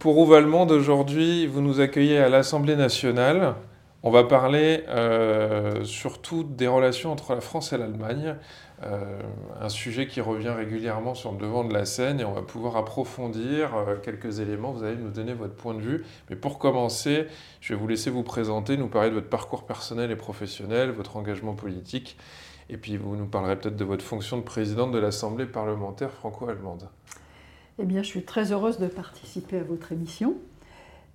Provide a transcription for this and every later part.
Pour Où va le monde aujourd'hui, vous nous accueillez à l'Assemblée nationale. On va parler euh, surtout des relations entre la France et l'Allemagne, euh, un sujet qui revient régulièrement sur le devant de la scène et on va pouvoir approfondir euh, quelques éléments. Vous allez nous donner votre point de vue. Mais pour commencer, je vais vous laisser vous présenter, nous parler de votre parcours personnel et professionnel, votre engagement politique, et puis vous nous parlerez peut-être de votre fonction de présidente de l'Assemblée parlementaire franco-allemande. Eh bien, je suis très heureuse de participer à votre émission.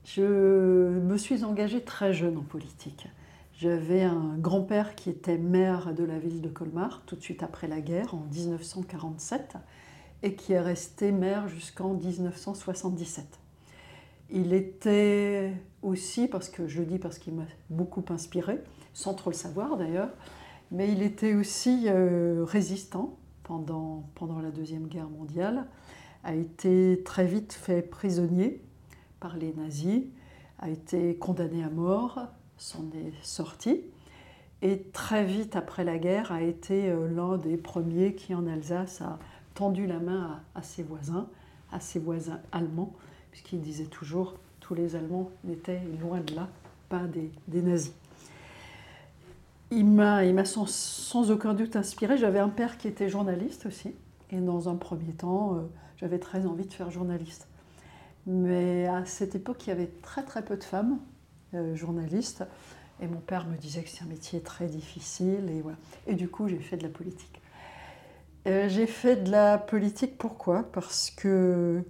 Je me suis engagée très jeune en politique. J'avais un grand-père qui était maire de la ville de Colmar tout de suite après la guerre, en 1947, et qui est resté maire jusqu'en 1977. Il était aussi, parce que je le dis parce qu'il m'a beaucoup inspiré, sans trop le savoir d'ailleurs, mais il était aussi euh, résistant pendant, pendant la Deuxième Guerre mondiale, a été très vite fait prisonnier par les nazis, a été condamné à mort, s'en est sorti, et très vite après la guerre a été euh, l'un des premiers qui en Alsace a tendu la main à, ses voisins, à ses voisins allemands, puisqu'il disait toujours tous les Allemands n'étaient loin de là pas des, nazis. Il m'a sans, sans, aucun doute inspiré. J'avais un père qui était journaliste aussi, et dans un premier temps, euh, j'avais très envie de faire journaliste. Mais à cette époque, il y avait très très peu de femmes euh, journalistes. Et mon père me disait que c'est un métier très difficile. Et, voilà. et du coup, j'ai fait de la politique. Euh, j'ai fait de la politique pourquoi? Parce que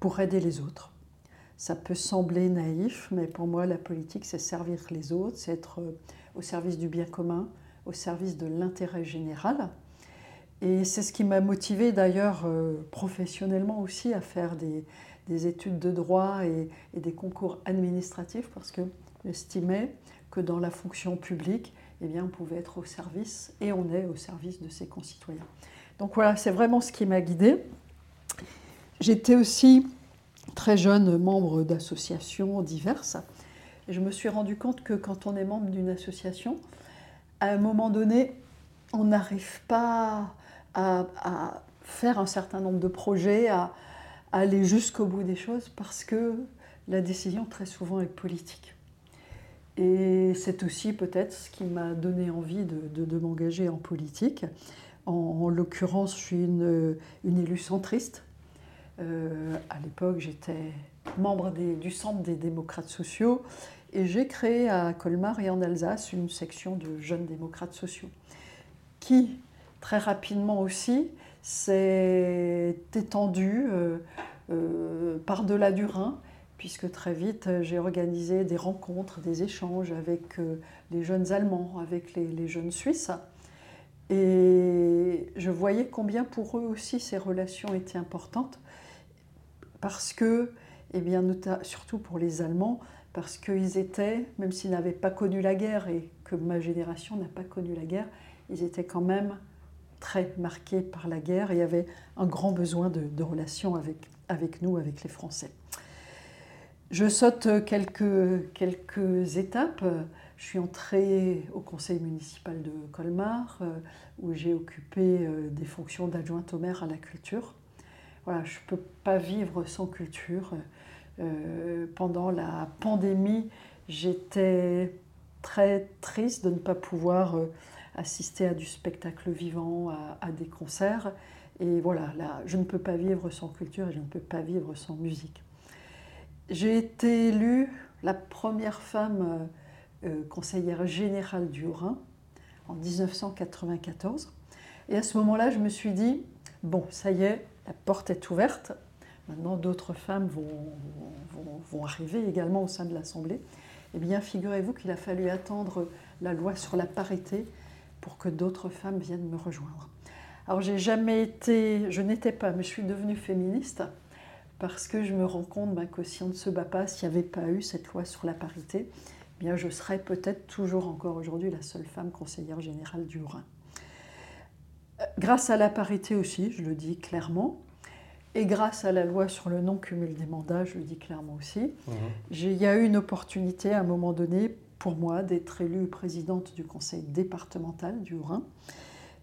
pour aider les autres. Ça peut sembler naïf, mais pour moi, la politique, c'est servir les autres, c'est être euh, au service du bien commun, au service de l'intérêt général. Et c'est ce qui m'a motivé d'ailleurs professionnellement aussi à faire des, des études de droit et, des concours administratifs parce que j'estimais que dans la fonction publique, eh bien, on pouvait être au service et on est au service de ses concitoyens. Donc voilà, c'est vraiment ce qui m'a guidée. J'étais aussi très jeune membre d'associations diverses et je me suis rendu compte que quand on est membre d'une association, à un moment donné, on n'arrive pas à, faire un certain nombre de projets, à, aller jusqu'au bout des choses parce que la décision très souvent est politique. Et c'est aussi peut-être ce qui m'a donné envie de, m'engager en politique. En, l'occurrence, je suis une, une élue centriste. Euh, à l'époque, j'étais membre du Centre des démocrates sociaux et j'ai créé à Colmar et en Alsace une section de jeunes démocrates sociaux qui, très rapidement aussi, s'est étendu euh, euh, par-delà du Rhin, puisque très vite euh, j'ai organisé des rencontres, des échanges avec les jeunes Allemands, avec les, jeunes Suisses. Et je voyais combien pour eux aussi ces relations étaient importantes, parce que, et eh bien, surtout pour les Allemands, parce qu'ils étaient, même s'ils n'avaient pas connu la guerre et que ma génération n'a pas connu la guerre, ils étaient quand même très marqué par la guerre et avait un grand besoin de, relations avec, avec nous, avec les Français. Je saute quelques, quelques étapes. Je suis entrée au conseil municipal de Colmar, euh, où j'ai occupé euh, des fonctions d'adjointe au maire à la culture. Voilà, je ne peux pas vivre sans culture. Euh, pendant la pandémie, j'étais très triste de ne pas pouvoir assister à du spectacle vivant, à, des concerts. Et voilà, là, je ne peux pas vivre sans culture et je ne peux pas vivre sans musique. J'ai été élue la première femme euh, euh, conseillère générale du Haut-Rhin en 1994. Et à ce moment-là, je me suis dit, bon, ça y est, la porte est ouverte. Maintenant, d'autres femmes vont, vont, vont, arriver également au sein de l'Assemblée. Eh bien, figurez-vous qu'il a fallu attendre la loi sur la parité pour que d'autres femmes viennent me rejoindre. Alors j'ai jamais été, je n'étais pas, mais je suis devenue féministe parce que je me rends compte ben, que si on ne se bat pas, s'il n'y avait pas eu cette loi sur la parité, eh bien je serais peut-être toujours encore aujourd'hui la seule femme conseillère générale du Rhin. Euh, grâce à la parité aussi, je le dis clairement, et grâce à la loi sur le non-cumul des mandats, je le dis clairement aussi, mhm. il y a eu une opportunité à un moment donné pour moi d'être élue présidente du conseil départemental du Rhin.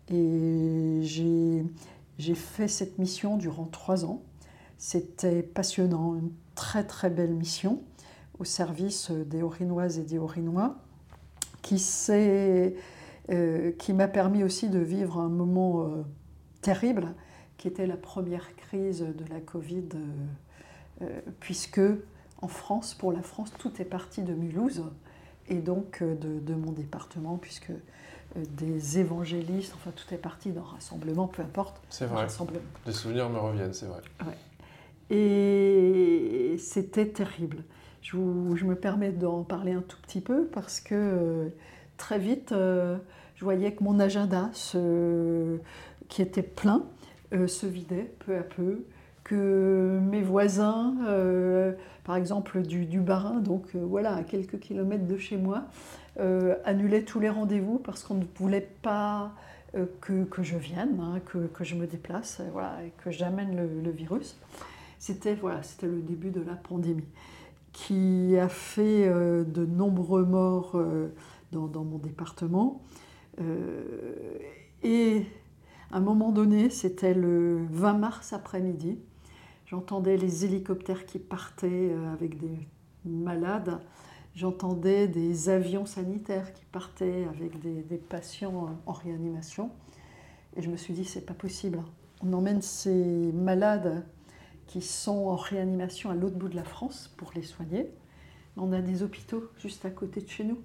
Et j'ai fait cette mission durant trois ans. C'était passionnant, une très très belle mission au service des Orinoises et des Orinois qui, euh, m'a permis aussi de vivre un moment euh, terrible qui était la première crise de la Covid, euh, puisque en France, pour la France, tout est parti de Mulhouse et donc de, mon département, puisque des évangélistes, enfin tout est parti d'un rassemblement, peu importe. C'est vrai. Des souvenirs me reviennent, c'est vrai. Et c'était terrible. Je, me permets d'en parler un tout petit peu parce que euh, très vite, euh, je voyais que mon agenda, qui était plein, euh, se vidait peu à peu, que mes voisins, par exemple du, du Barin, donc voilà, à quelques kilomètres de chez moi, annulaient tous les rendez-vous parce qu'on ne voulait pas que, je vienne, hein, que, je me déplace, voilà, que j'amène le virus. C'était voilà, c'était le début de la pandémie qui a fait euh, de nombreux morts euh, dans, mon département. Euh, et à un moment donné, c'était le 20 mars après-midi, j'entendais les hélicoptères qui partaient avec des malades, j'entendais des avions sanitaires qui partaient avec des, patients en réanimation. Et je me suis dit, c'est pas possible. On emmène ces malades qui sont en réanimation à l'autre bout de la France pour les soigner. On a des hôpitaux juste à côté de chez nous,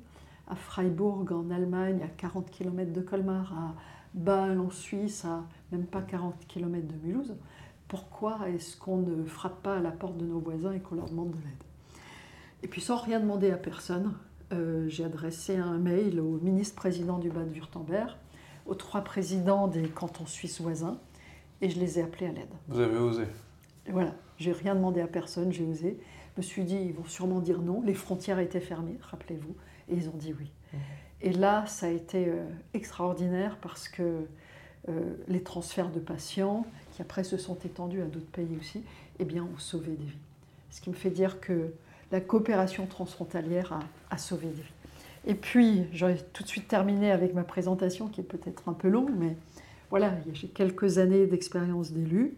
à Freiburg en Allemagne, à 40 km de Colmar, à Bâle en Suisse, à même pas 40 km de Mulhouse. Pourquoi est-ce qu'on ne frappe pas à la porte de nos voisins et qu'on leur demande de l'aide Et puis sans rien demander à personne, euh, j'ai adressé un mail au ministre-président du Bade-Württemberg, aux trois présidents des cantons suisses voisins, et je les ai appelés à l'aide. Vous avez osé voilà, j'ai rien demandé à personne, j'ai osé. Je me suis dit, ils vont sûrement dire non. Les frontières étaient fermées, rappelez-vous, et ils ont dit oui. Mmh. Et là, ça a été euh, extraordinaire parce que euh, les transferts de patients, après se sont étendus à d'autres pays aussi, eh bien, ont sauvé des vies. Ce qui me fait dire que la coopération transfrontalière a, a sauvé des vies. Et puis, j'aurais tout de suite terminé avec ma présentation qui est peut-être un peu longue, mais voilà, j'ai quelques années d'expérience d'élu.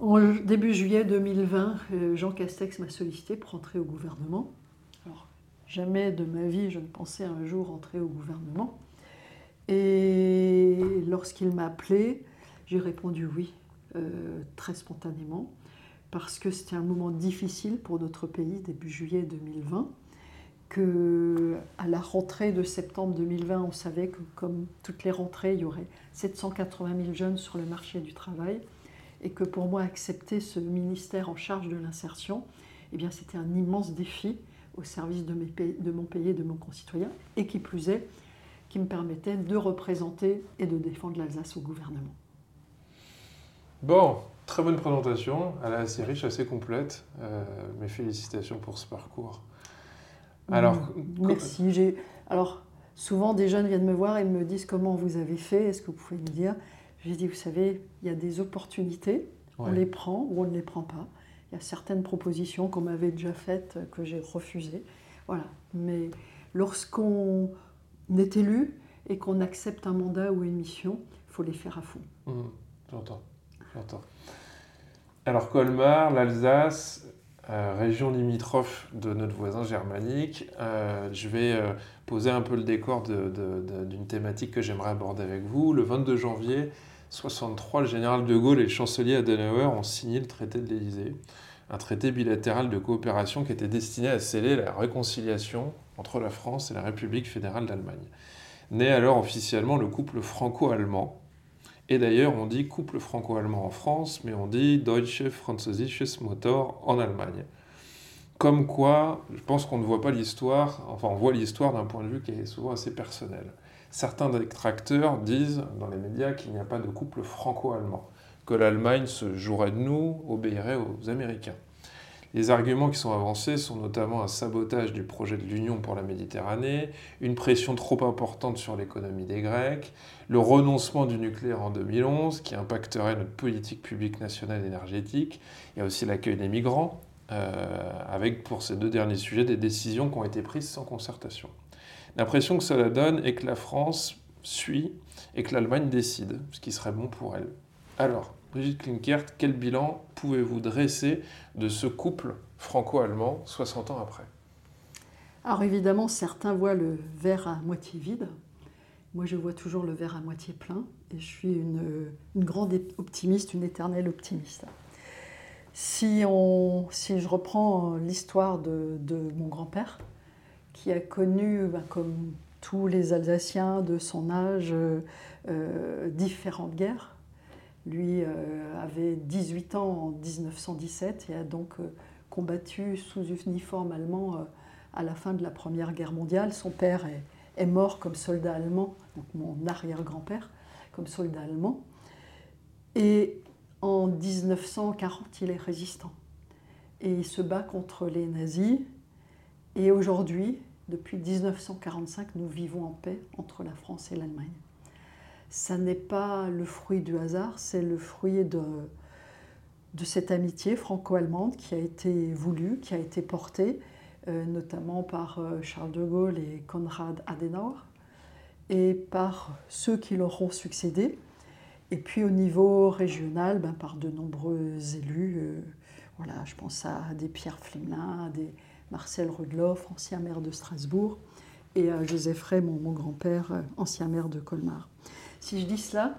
En début juillet 2020, euh, Jean Castex m'a sollicité pour entrer au gouvernement. Alors, jamais de ma vie je ne pensais un jour entrer au gouvernement. Et lorsqu'il m'a appelé, j'ai répondu oui, euh, très spontanément, parce que c'était un moment difficile pour notre pays, début juillet 2020, que à la rentrée de septembre 2020, on savait que comme toutes les rentrées, il y aurait 780 000 jeunes sur le marché du travail et que pour moi, accepter ce ministère en charge de l'insertion, eh bien, c'était un immense défi au service de, mes de mon pays et de mon concitoyen, et qui plus est, qui me permettait de représenter et de défendre l'Alsace au gouvernement. Bon, très bonne présentation, elle est assez riche, assez complète. Euh, mes félicitations pour ce parcours. Alors, Merci. Alors, souvent, des jeunes viennent me voir et me disent comment vous avez fait, est-ce que vous pouvez me dire? J'ai dit, vous savez, il y a des opportunités, on les prend ou on ne les prend pas. Il y a certaines propositions qu'on m'avait déjà faites que j'ai refusées. Voilà. Mais lorsqu'on est élu et qu'on accepte un mandat ou une mission, il faut les faire à fond. Mmh, j'entends, Alors Colmar, l'Alsace, euh, région limitrophe de notre voisin germanique, euh, je vais euh, poser un peu le décor d'une thématique que j'aimerais aborder avec vous. Le 22 janvier, 63, le général de Gaulle et le chancelier Adenauer ont signé le traité de l'Élysée, un traité bilatéral de coopération qui était destiné à sceller la réconciliation entre la France et la République fédérale d'Allemagne. Né alors officiellement le couple franco-allemand. Et d'ailleurs, on dit couple franco-allemand en France, mais on dit Deutsche Französisches Motor en Allemagne. Comme quoi, je pense qu'on ne voit pas l'histoire, enfin on voit l'histoire d'un point de vue qui est souvent assez personnel. Certains détracteurs disent dans les médias qu'il n'y a pas de couple franco-allemand, que l'Allemagne se jouerait de nous, obéirait aux Américains. Les arguments qui sont avancés sont notamment un sabotage du projet de l'Union pour la Méditerranée, une pression trop importante sur l'économie des Grecs, le renoncement du nucléaire en 2011 qui impacterait notre politique publique nationale énergétique, il y a aussi l'accueil des migrants, euh, avec pour ces deux derniers sujets des décisions qui ont été prises sans concertation. L'impression que cela donne est que la France suit et que l'Allemagne décide, ce qui serait bon pour elle. Alors, Brigitte Klinkert, quel bilan pouvez-vous dresser de ce couple franco-allemand 60 ans après? Alors évidemment, certains voient le verre à moitié vide. Moi, je vois toujours le verre à moitié plein et je suis une, grande optimiste, une éternelle optimiste. Si, on, si je reprends l'histoire de, mon grand-père, qui a connu, ben, comme tous les Alsaciens de son âge, euh, différentes guerres, lui euh, avait 18 ans en 1917 et a donc euh, combattu sous uniforme allemand euh, à la fin de la Première Guerre mondiale. Son père est, mort comme soldat allemand, donc mon arrière-grand-père, comme soldat allemand. Et en 1940, il est résistant. Et il se bat contre les nazis. Et aujourd'hui, depuis 1945, nous vivons en paix entre la France et l'Allemagne ça n'est pas le fruit du hasard, c'est le fruit de, cette amitié franco-allemande qui a été voulue, qui a été portée, euh, notamment par euh, Charles de Gaulle et Konrad Adenauer, et par ceux qui leur ont succédé. Et puis au niveau régional, ben, par de nombreux élus. Euh, voilà, je pense à des Pierre Flemelin, à des Marcel Rudloff, ancien maire de Strasbourg, et à Joseph Ray, mon grand-père, ancien maire de Colmar. Si je dis cela,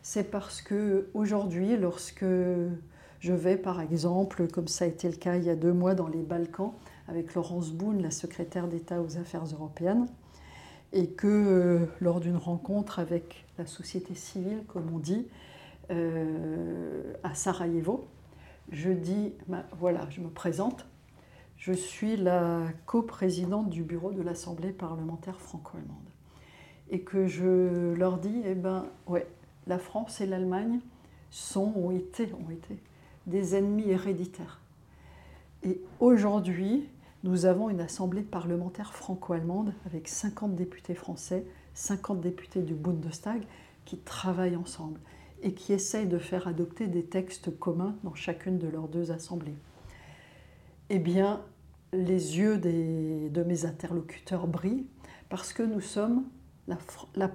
c'est parce que aujourd'hui, lorsque je vais, par exemple, comme ça a été le cas il y a deux mois dans les Balkans, avec Laurence Boone, la secrétaire d'État aux Affaires européennes, et que euh, lors d'une rencontre avec la société civile, comme on dit, euh, à Sarajevo, je dis, bah, voilà, je me présente, je suis la coprésidente du bureau de l'Assemblée parlementaire franco-allemande et que je leur dis, eh ben, ouais, la France et l'Allemagne sont, ont été, ont été des ennemis héréditaires. Et aujourd'hui, nous avons une assemblée parlementaire franco-allemande avec 50 députés français, 50 députés du Bundestag qui travaillent ensemble et qui essayent de faire adopter des textes communs dans chacune de leurs deux assemblées. Eh bien, les yeux de mes interlocuteurs brillent parce que nous sommes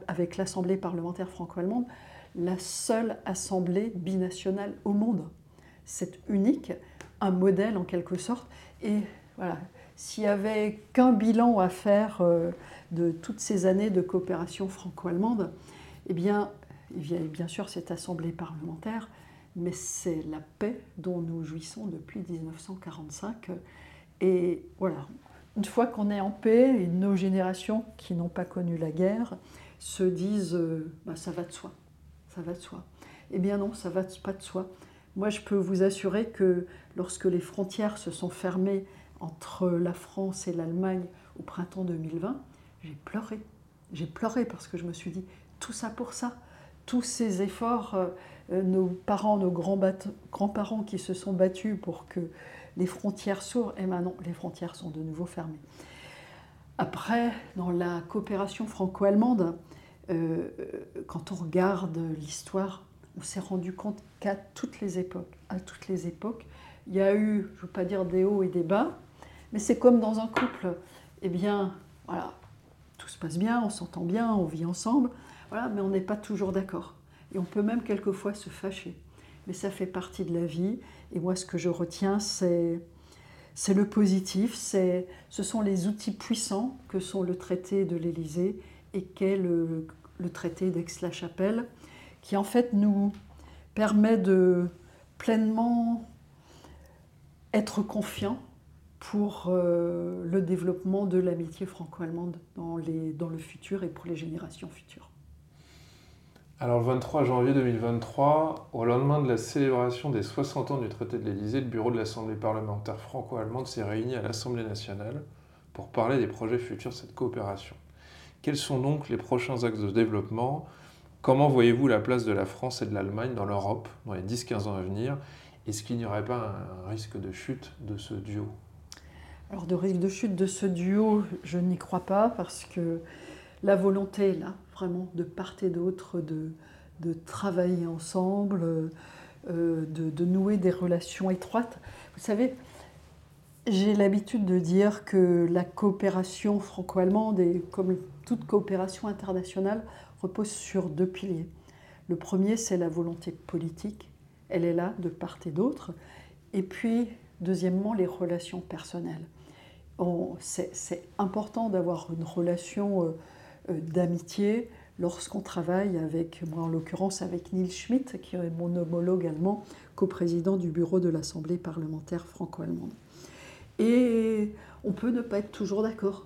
avec l'Assemblée parlementaire franco-allemande, la seule assemblée binationale au monde. C'est unique, un modèle en quelque sorte. Et voilà, s'il n'y avait qu'un bilan à faire euh, de toutes ces années de coopération franco-allemande, eh bien, il y a bien sûr cette assemblée parlementaire, mais c'est la paix dont nous jouissons depuis 1945. Et voilà, une fois qu'on est en paix, et nos générations qui n'ont pas connu la guerre se disent euh, bah, ça va de soi, ça va de soi. Eh bien non, ça va pas de soi. Moi, je peux vous assurer que lorsque les frontières se sont fermées entre la France et l'Allemagne au printemps 2020, j'ai pleuré. J'ai pleuré parce que je me suis dit tout ça pour ça, tous ces efforts, euh, euh, nos parents, nos grands-parents qui se sont battus pour que les frontières s'ouvrent, et maintenant les frontières sont de nouveau fermées. Après, dans la coopération franco-allemande, euh, quand on regarde l'histoire, on s'est rendu compte qu'à toutes les époques, il y a eu, je ne veux pas dire des hauts et des bas, mais c'est comme dans un couple. Eh bien, voilà, tout se passe bien, on s'entend bien, on vit ensemble, mais on n'est pas toujours d'accord. Et on peut même quelquefois se fâcher mais ça fait partie de la vie. Et moi, ce que je retiens, c'est c'est le positif, c'est, ce sont les outils puissants que sont le traité de l'Élysée et qu'est le, traité d'Aix-la-Chapelle, qui en fait nous permet de pleinement être confiants pour euh, le développement de l'amitié franco-allemande dans, dans le futur et pour les générations futures. Alors le 23 janvier 2023, au lendemain de la célébration des 60 ans du traité de l'Élysée, le bureau de l'Assemblée parlementaire franco-allemande s'est réuni à l'Assemblée nationale pour parler des projets futurs de cette coopération. Quels sont donc les prochains axes de développement? Comment voyez-vous la place de la France et de l'Allemagne dans l'Europe dans les 10-15 ans à venir? Est-ce qu'il n'y aurait pas un risque de chute de ce duo? Alors de risque de chute de ce duo, je n'y crois pas parce que la volonté est là, vraiment, de part et d'autre, de, de travailler ensemble, euh, de, nouer des relations étroites. Vous savez, j'ai l'habitude de dire que la coopération franco-allemande, et comme toute coopération internationale, repose sur deux piliers. Le premier, c'est la volonté politique. Elle est là de part et d'autre. Et puis, deuxièmement, les relations personnelles. C'est important d'avoir une relation euh, d'amitié lorsqu'on travaille avec, moi en l'occurrence avec Neil Schmitt, qui est mon homologue allemand, coprésident du bureau de l'Assemblée parlementaire franco-allemande. Et on peut ne pas être toujours d'accord,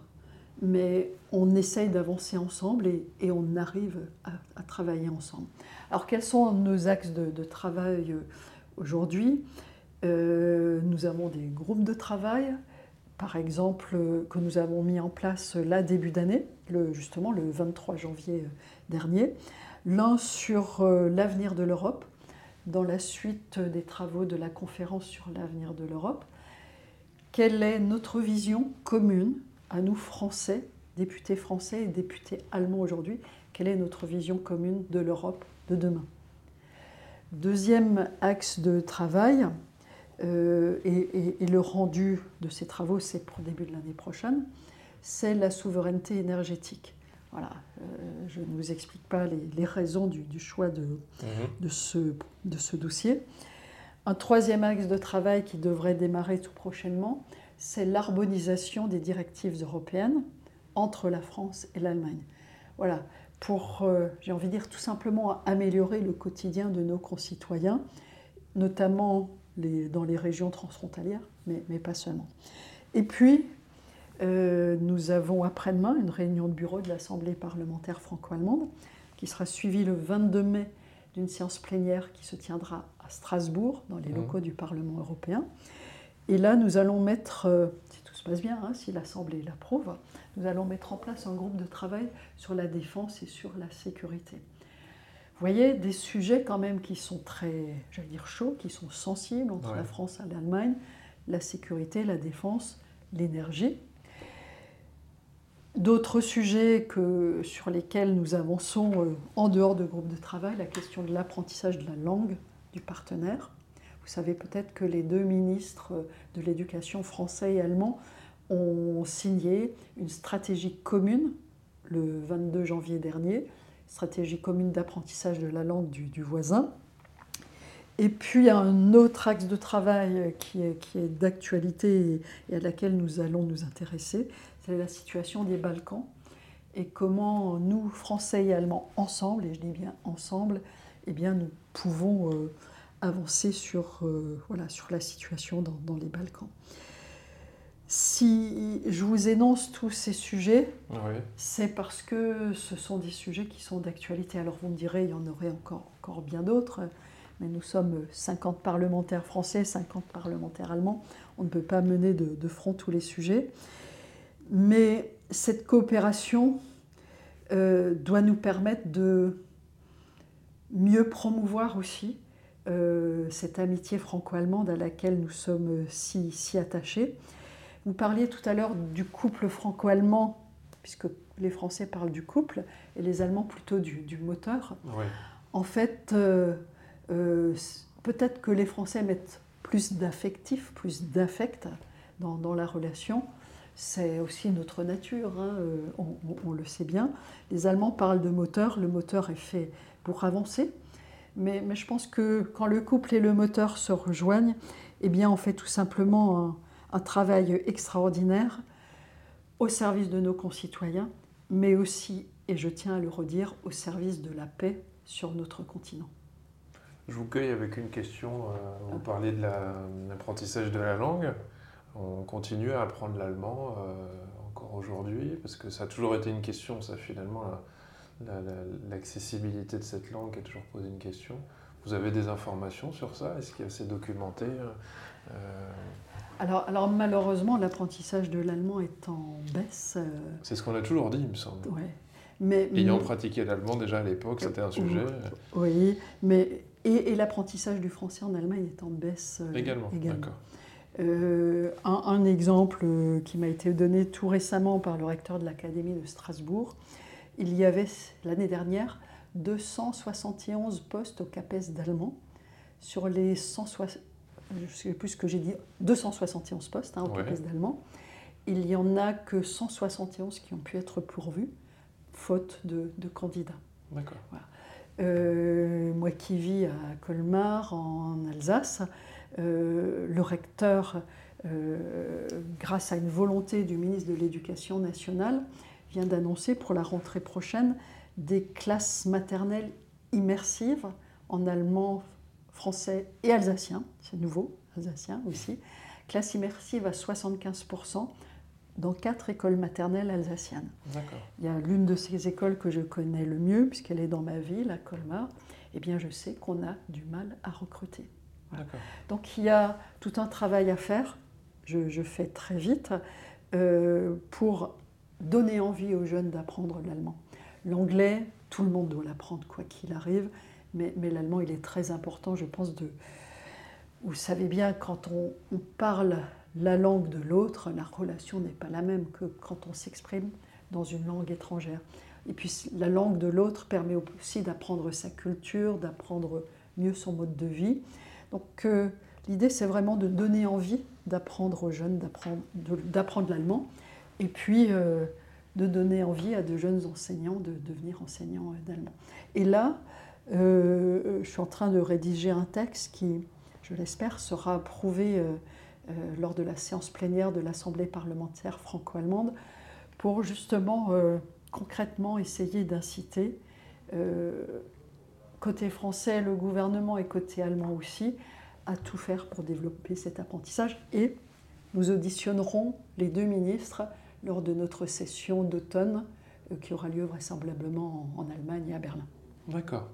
mais on essaye d'avancer ensemble et, on arrive à, travailler ensemble. Alors quels sont nos axes de, travail euh, aujourd'hui? Euh, Nous avons des groupes de travail, par exemple, que nous avons mis en place là début d'année, justement le 23 janvier euh, dernier, l'un sur l'avenir de l'Europe, dans la suite des travaux de la conférence sur l'avenir de l'Europe. Quelle est notre vision commune à nous Français, députés français et députés allemands aujourd'hui? Quelle est notre vision commune de l'Europe de demain? Deuxième axe de travail, euh, et, le rendu de ces travaux, c'est pour début de l'année prochaine, c'est la souveraineté énergétique. Voilà, euh, je ne vous explique pas les, raisons du, choix de, mhm. de, ce, de ce dossier. Un troisième axe de travail qui devrait démarrer tout prochainement, c'est l'harmonisation des directives européennes entre la France et l'Allemagne. Voilà, pour, euh, j'ai envie de dire, tout simplement améliorer le quotidien de nos concitoyens, notamment dans les régions transfrontalières, mais, pas seulement. Et puis, euh, nous avons après-demain une réunion de bureau de l'Assemblée parlementaire franco-allemande qui sera suivie le 22 mai d'une séance plénière qui se tiendra à Strasbourg, dans les mmh. locaux du Parlement européen. Et là, nous allons mettre, euh, si tout se passe bien, hein, si l'Assemblée l'approuve, nous allons mettre en place un groupe de travail sur la défense et sur la sécurité. Vous voyez, des sujets quand même qui sont très, j'allais dire, chauds, qui sont sensibles entre la France et l'Allemagne, la sécurité, la défense, l'énergie. D'autres sujets que, sur lesquels nous avançons euh, en dehors de groupe de travail, la question de l'apprentissage de la langue du partenaire. Vous savez peut-être que les deux ministres de l'éducation français et allemand ont signé une stratégie commune le 22 janvier dernier, stratégie commune d'apprentissage de la langue du, voisin. Et puis un autre axe de travail qui est, d'actualité et à laquelle nous allons nous intéresser, c'est la situation des Balkans et comment nous, Français et Allemands, ensemble, et je dis bien ensemble, eh bien, nous pouvons euh, avancer sur, euh, voilà, sur la situation dans, les Balkans. Si je vous énonce tous ces sujets, c'est parce que ce sont des sujets qui sont d'actualité. Alors vous me direz, il y en aurait encore, encore bien d'autres, mais nous sommes 50 parlementaires français, 50 parlementaires allemands. On ne peut pas mener de, de front tous les sujets. Mais cette coopération euh, doit nous permettre de mieux promouvoir aussi euh, cette amitié franco-allemande à laquelle nous sommes si, si attachés. Vous parliez tout à l'heure du couple franco-allemand, puisque les Français parlent du couple et les Allemands plutôt du, du moteur. En fait, euh, peut-être que les Français mettent plus d'affectif, plus d'affect dans, dans, la relation, c'est aussi notre nature, hein, euh, on, le sait bien. Les Allemands parlent de moteur, le moteur est fait pour avancer, mais, je pense que quand le couple et le moteur se rejoignent, eh bien on fait tout simplement un, travail extraordinaire au service de nos concitoyens, mais aussi, et je tiens à le redire, au service de la paix sur notre continent. Je vous cueille avec une question. Euh, vous parlez de l'apprentissage de la langue. On continue à apprendre l'allemand euh, encore aujourd'hui, parce que ça a toujours été une question, ça finalement, l'accessibilité de cette langue a toujours posé une question. Vous avez des informations sur ça? Est-ce qu'il y a assez documenté euh, alors, alors, malheureusement, l'apprentissage de l'allemand est en baisse. Euh, C'est ce qu'on a toujours dit, il me semble. Ouais. Mais, Ayant pratiqué l'allemand déjà à l'époque, c'était un sujet. Oui, mais et, l'apprentissage du français en Allemagne est en baisse également. également. Un, un, exemple qui m'a été donné tout récemment par le recteur de l'Académie de Strasbourg, il y avait l'année dernière 271 postes au CAPES d'allemand sur les 160, je ne sais plus ce que j'ai dit, 271 postes hein, au CAPES d'allemand. Il n'y en a que 171 qui ont pu être pourvus, faute de, candidats. D'accord. Euh, moi qui vis à Colmar, en Alsace, euh, le recteur, euh, grâce à une volonté du ministre de l'Éducation nationale, vient d'annoncer pour la rentrée prochaine des classes maternelles immersives en allemand, français et alsacien, c'est nouveau, alsacien aussi, classe immersive à 75% dans quatre écoles maternelles alsaciennes. Il y a l'une de ces écoles que je connais le mieux, puisqu'elle est dans ma ville, à Colmar, eh bien je sais qu'on a du mal à recruter. Donc il y a tout un travail à faire, je, fais très vite, euh, pour donner envie aux jeunes d'apprendre l'allemand. L'anglais, tout le monde doit l'apprendre, quoi qu'il arrive, mais, l'allemand, il est très important, je pense, de... Vous savez bien, quand on, parle la langue de l'autre, la relation n'est pas la même que quand on s'exprime dans une langue étrangère. Et puis la langue de l'autre permet aussi d'apprendre sa culture, d'apprendre mieux son mode de vie. Donc euh, l'idée, c'est vraiment de donner envie d'apprendre aux jeunes, d'apprendre l'allemand. Et puis, euh, de donner envie à de jeunes enseignants de devenir enseignants d'allemand. Et là, euh, je suis en train de rédiger un texte qui, je l'espère, sera approuvé euh, lors de la séance plénière de l'Assemblée parlementaire franco-allemande pour justement concrètement essayer d'inciter, côté français, le gouvernement et côté allemand aussi, à tout faire pour développer cet apprentissage. Et nous auditionnerons les deux ministres lors de notre session d'automne euh, qui aura lieu vraisemblablement en, Allemagne et à Berlin. D'accord.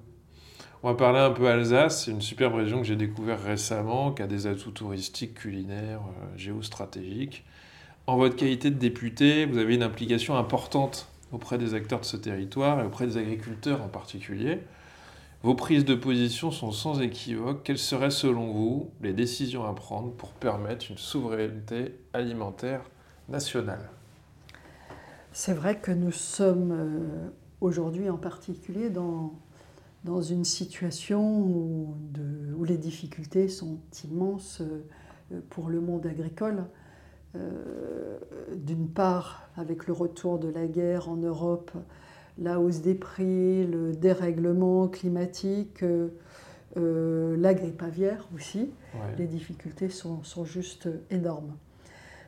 On va parler un peu Alsace, c'est une superbe région que j'ai découverte récemment, qui a des atouts touristiques, culinaires, euh, géostratégiques. En votre qualité de député, vous avez une implication importante auprès des acteurs de ce territoire et auprès des agriculteurs en particulier. Vos prises de position sont sans équivoque. Quelles seraient selon vous les décisions à prendre pour permettre une souveraineté alimentaire nationale? C'est vrai que nous sommes euh, aujourd'hui en particulier dans, dans une situation où, où, les difficultés sont immenses euh, pour le monde agricole. Euh, d'une part, avec le retour de la guerre en Europe, la hausse des prix, le dérèglement climatique, la grippe aviaire aussi, les difficultés sont, sont juste énormes.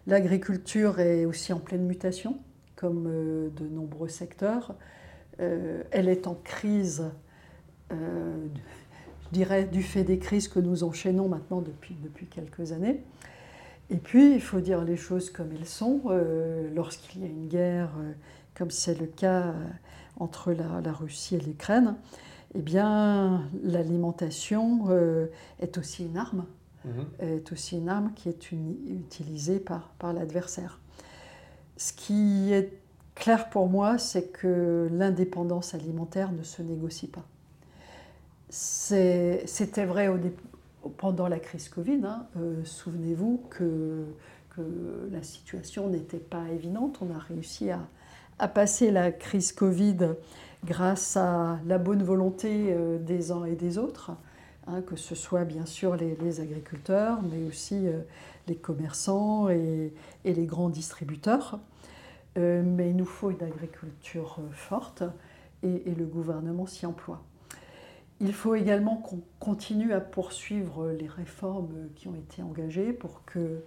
L'agriculture est aussi en pleine mutation comme euh, de nombreux secteurs. Euh, elle est en crise, euh, je dirais, du fait des crises que nous enchaînons maintenant depuis, depuis quelques années. Et puis, il faut dire les choses comme elles sont. Lorsqu'il y a une guerre, comme c'est le cas entre la, Russie et l'Ukraine, eh bien, l'alimentation est aussi une arme, mmh. est aussi une arme qui est utilisée par, par l'adversaire. Ce qui est clair pour moi, c'est que l'indépendance alimentaire ne se négocie pas. C'était vrai pendant la crise Covid. Hein. Euh, souvenez-vous que, la situation n'était pas évidente. On a réussi à, passer la crise Covid grâce à la bonne volonté euh, des uns et des autres, hein, que ce soit bien sûr les, agriculteurs, mais aussi euh, les commerçants et les grands distributeurs. Mais il nous faut une agriculture forte et, le gouvernement s'y emploie. Il faut également qu'on continue à poursuivre les réformes qui ont été engagées pour qu'il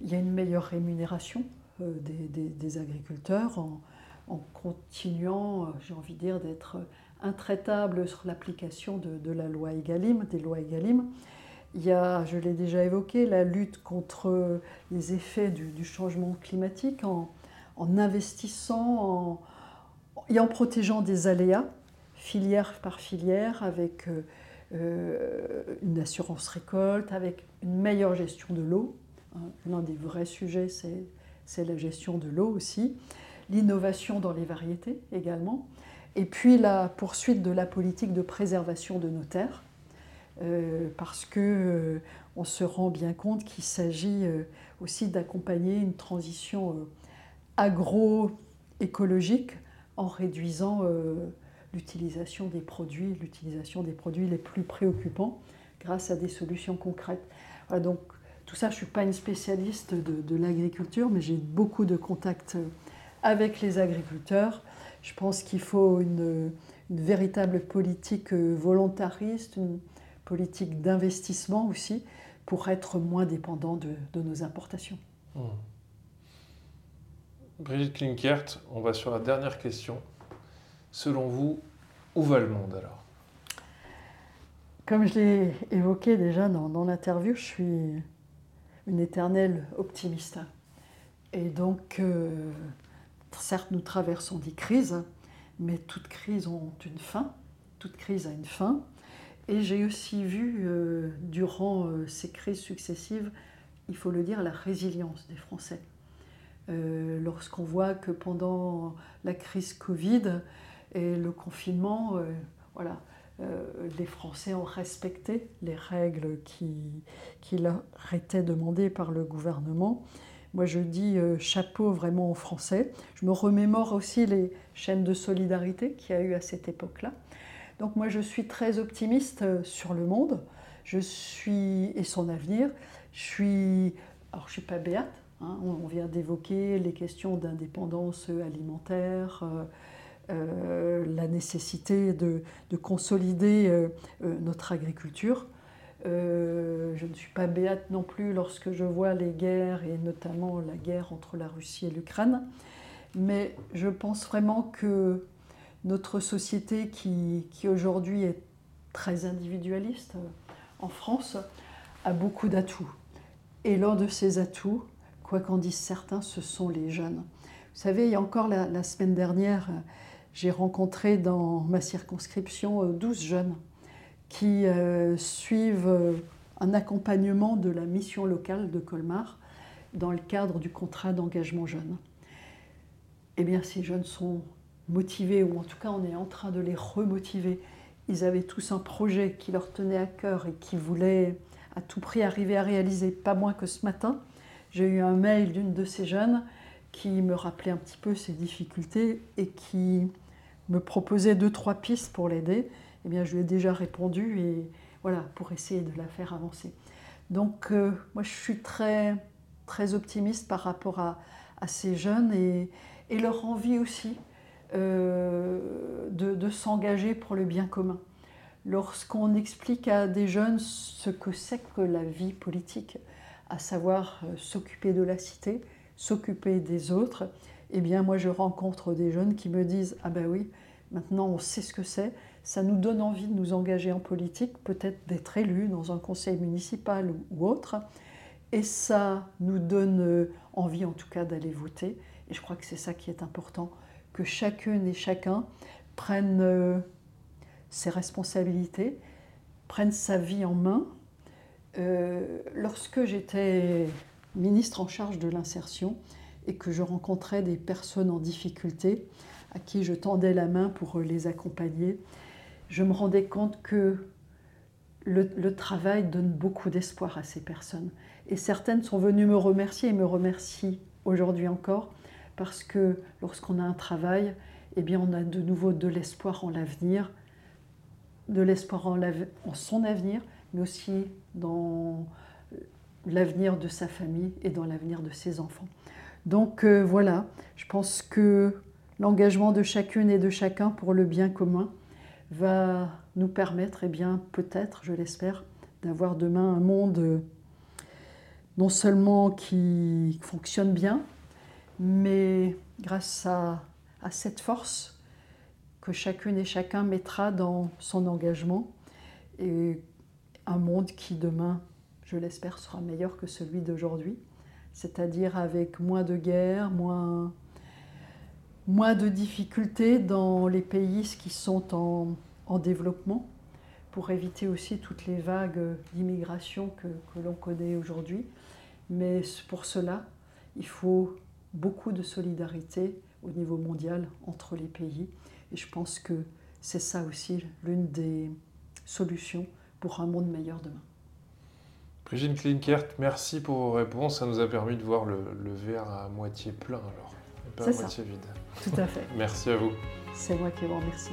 y ait une meilleure rémunération euh, des, agriculteurs en, continuant, j'ai envie de dire, d'être intraitable sur l'application de, la loi EGalim, des lois EGalim. Il y a, je l'ai déjà évoqué, la lutte contre les effets du, changement climatique en, en investissant et en protégeant des aléas, filière par filière, avec euh, euh, une assurance récolte, avec une meilleure gestion de l'eau. Hein, l'un des vrais sujets, c'est la gestion de l'eau aussi. l'innovation dans les variétés également, et puis la poursuite de la politique de préservation de nos terres, euh, parce que euh, on se rend bien compte qu'il s'agit aussi d'accompagner une transition agroécologique en réduisant l'utilisation des produits, l'utilisation des produits les plus préoccupants grâce à des solutions concrètes. donc tout ça, je ne suis pas une spécialiste de, l'agriculture, mais j'ai beaucoup de contacts avec les agriculteurs. Je pense qu'il faut une, véritable politique volontariste, une politique d'investissement aussi, pour être moins dépendant de, de nos importations. Hmm. Brigitte Klinkert, on va sur la dernière question. Selon vous, où va le monde alors? Comme je l'ai évoqué déjà dans, l'interview, je suis une éternelle optimiste. Et donc, euh, certes, nous traversons des crises, mais toutes crises ont une fin. Toute crise a une fin. Et j'ai aussi vu, euh, durant euh, ces crises successives, il faut le dire, la résilience des Français. Lorsqu'on voit que pendant la crise Covid et le confinement, voilà, les Français ont respecté les règles qui, qui leur étaient demandées par le gouvernement. Moi, je dis euh, chapeau vraiment aux Français. Je me remémore aussi les chaînes de solidarité qu'il y a eu à cette époque-là. Donc moi, je suis très optimiste euh, sur le monde. Je suis et son avenir. Je suis, alors je suis pas béate. Hein. on, vient d'évoquer les questions d'indépendance alimentaire. Euh, la nécessité de, de consolider notre agriculture. Euh, je ne suis pas béate non plus lorsque je vois les guerres et notamment la guerre entre la Russie et l'Ukraine. Mais je pense vraiment que notre société qui, aujourd'hui est très individualiste euh, en France a beaucoup d'atouts. Et l'un de ces atouts, quoi qu'en disent certains, ce sont les jeunes. Vous savez, il y a encore la semaine dernière, j'ai rencontré dans ma circonscription 12 euh, jeunes qui euh, suivent euh, un accompagnement de la mission locale de Colmar dans le cadre du contrat d'engagement jeune. Eh bien, ces jeunes sont motivés, ou en tout cas, on est en train de les remotiver. Ils avaient tous un projet qui leur tenait à cœur et qui voulaient à tout prix arriver à réaliser, pas moins que ce matin. J'ai eu un mail d'une de ces jeunes qui me rappelait un petit peu ses difficultés et qui me proposait deux, trois pistes pour l'aider eh bien, je lui ai déjà répondu et voilà, pour essayer de la faire avancer. Donc, euh, moi, je suis très, très optimiste par rapport à, à ces jeunes et, et, leur envie aussi euh, de, de s'engager pour le bien commun. Lorsqu'on explique à des jeunes ce que c'est que la vie politique, à savoir euh, s'occuper de la cité, s'occuper des autres, eh bien, moi, je rencontre des jeunes qui me disent Ah ben oui, maintenant on sait ce que c'est, ça nous donne envie de nous engager en politique, peut-être d'être élus dans un conseil municipal ou autre, et ça nous donne euh, envie en tout cas d'aller voter. Et je crois que c'est ça qui est important, que chacune et chacun prenne euh, ses responsabilités, prenne sa vie en main. Euh, lorsque j'étais ministre en charge de l'insertion et que je rencontrais des personnes en difficulté, à qui je tendais la main pour les accompagner, je me rendais compte que le, travail donne beaucoup d'espoir à ces personnes. Et certaines sont venues me remercier et me remercient aujourd'hui encore parce que lorsqu'on a un travail, eh bien on a de nouveau de l'espoir en l'avenir, de l'espoir en, en, son avenir, mais aussi dans l'avenir de sa famille et dans l'avenir de ses enfants. Donc euh, voilà, je pense que l'engagement de chacune et de chacun pour le bien commun, va nous permettre, et eh bien, peut-être, je l'espère, d'avoir demain un monde non seulement qui fonctionne bien, mais grâce à, à cette force que chacune et chacun mettra dans son engagement, et un monde qui demain, je l'espère, sera meilleur que celui d'aujourd'hui, c'est-à-dire avec moins de guerres, moins de difficultés dans les pays qui sont en, en développement pour éviter aussi toutes les vagues d'immigration que l'on connaît aujourd'hui. Mais pour cela, il faut beaucoup de solidarité, au niveau mondial entre les pays. Et je pense que c'est ça aussi l'une des solutions pour un monde meilleur demain. Brigitte Klinkert, merci pour vos réponses. Ça nous a permis de voir le, verre à moitié plein alors, pas à moitié vide. Tout à fait. merci à vous. C'est moi qui vous remercie.